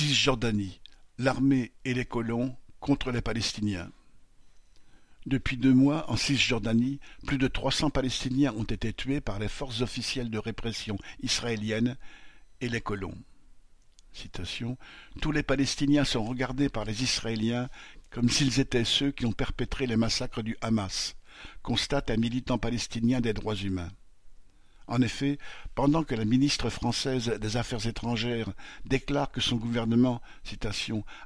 Cisjordanie, l'armée et les colons contre les Palestiniens. Depuis deux mois, en Cisjordanie, plus de trois cents Palestiniens ont été tués par les forces officielles de répression israéliennes et les colons. Tous les Palestiniens sont regardés par les Israéliens comme s'ils étaient ceux qui ont perpétré les massacres du Hamas, constate un militant palestinien des droits humains. En effet, pendant que la ministre française des Affaires étrangères déclare que son gouvernement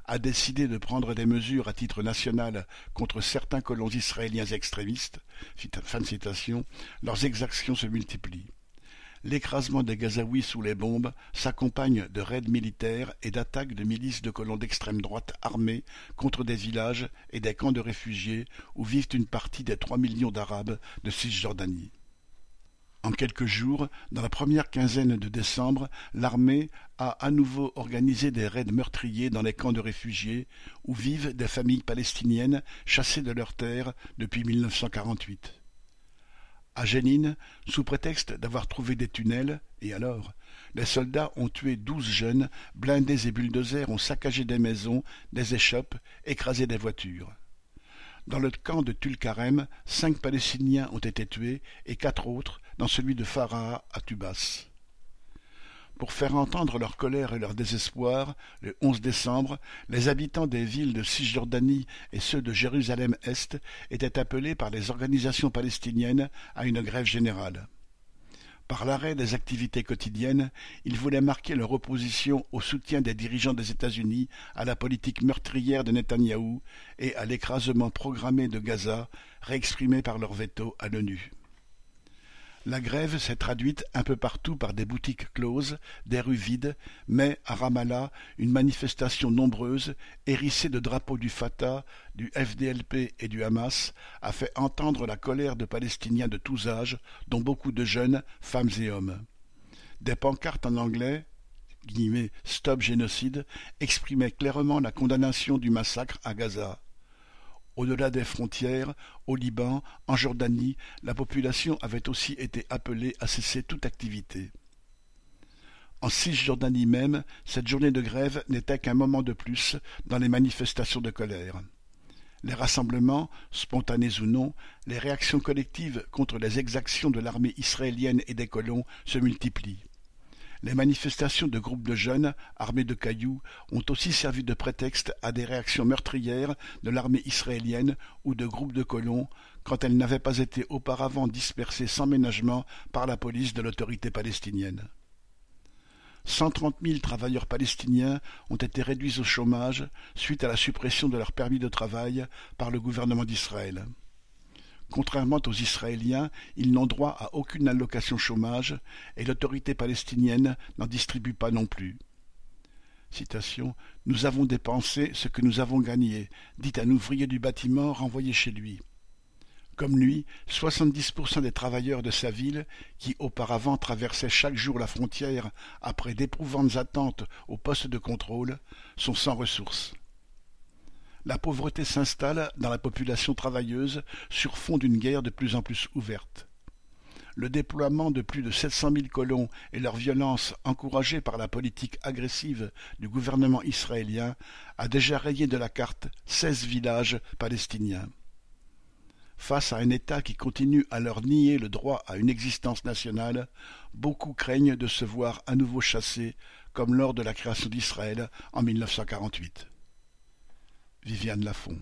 a décidé de prendre des mesures à titre national contre certains colons israéliens extrémistes, leurs exactions se multiplient. L'écrasement des Gazaouis sous les bombes s'accompagne de raids militaires et d'attaques de milices de colons d'extrême droite armés contre des villages et des camps de réfugiés où vivent une partie des trois millions d'Arabes de Cisjordanie. En quelques jours, dans la première quinzaine de décembre, l'armée a à nouveau organisé des raids meurtriers dans les camps de réfugiés où vivent des familles palestiniennes chassées de leurs terres depuis 1948. À Jénine, sous prétexte d'avoir trouvé des tunnels, et alors Les soldats ont tué douze jeunes, blindés et bulldozers ont saccagé des maisons, des échoppes, écrasé des voitures. Dans le camp de Tulkarem, cinq Palestiniens ont été tués et quatre autres, dans celui de Farah à Tubas. Pour faire entendre leur colère et leur désespoir, le 11 décembre, les habitants des villes de Cisjordanie et ceux de Jérusalem-Est étaient appelés par les organisations palestiniennes à une grève générale. Par l'arrêt des activités quotidiennes, ils voulaient marquer leur opposition au soutien des dirigeants des États-Unis à la politique meurtrière de Netanyahou et à l'écrasement programmé de Gaza, réexprimé par leur veto à l'ONU. La grève s'est traduite un peu partout par des boutiques closes, des rues vides, mais à Ramallah, une manifestation nombreuse, hérissée de drapeaux du Fatah, du FDLP et du Hamas, a fait entendre la colère de Palestiniens de tous âges, dont beaucoup de jeunes, femmes et hommes. Des pancartes en anglais Stop génocide exprimaient clairement la condamnation du massacre à Gaza. Au-delà des frontières, au Liban, en Jordanie, la population avait aussi été appelée à cesser toute activité. En Cisjordanie même, cette journée de grève n'était qu'un moment de plus dans les manifestations de colère. Les rassemblements, spontanés ou non, les réactions collectives contre les exactions de l'armée israélienne et des colons se multiplient. Les manifestations de groupes de jeunes, armés de cailloux, ont aussi servi de prétexte à des réactions meurtrières de l'armée israélienne ou de groupes de colons, quand elles n'avaient pas été auparavant dispersées sans ménagement par la police de l'autorité palestinienne. Cent trente mille travailleurs palestiniens ont été réduits au chômage suite à la suppression de leur permis de travail par le gouvernement d'Israël. Contrairement aux Israéliens, ils n'ont droit à aucune allocation chômage et l'autorité palestinienne n'en distribue pas non plus. Nous avons dépensé ce que nous avons gagné, dit un ouvrier du bâtiment renvoyé chez lui. Comme lui, 70% des travailleurs de sa ville, qui auparavant traversaient chaque jour la frontière après d'éprouvantes attentes au poste de contrôle, sont sans ressources. La pauvreté s'installe dans la population travailleuse sur fond d'une guerre de plus en plus ouverte. Le déploiement de plus de sept cent mille colons et leur violence encouragée par la politique agressive du gouvernement israélien a déjà rayé de la carte seize villages palestiniens. Face à un État qui continue à leur nier le droit à une existence nationale, beaucoup craignent de se voir à nouveau chassés, comme lors de la création d'Israël en 1948. Viviane Lafont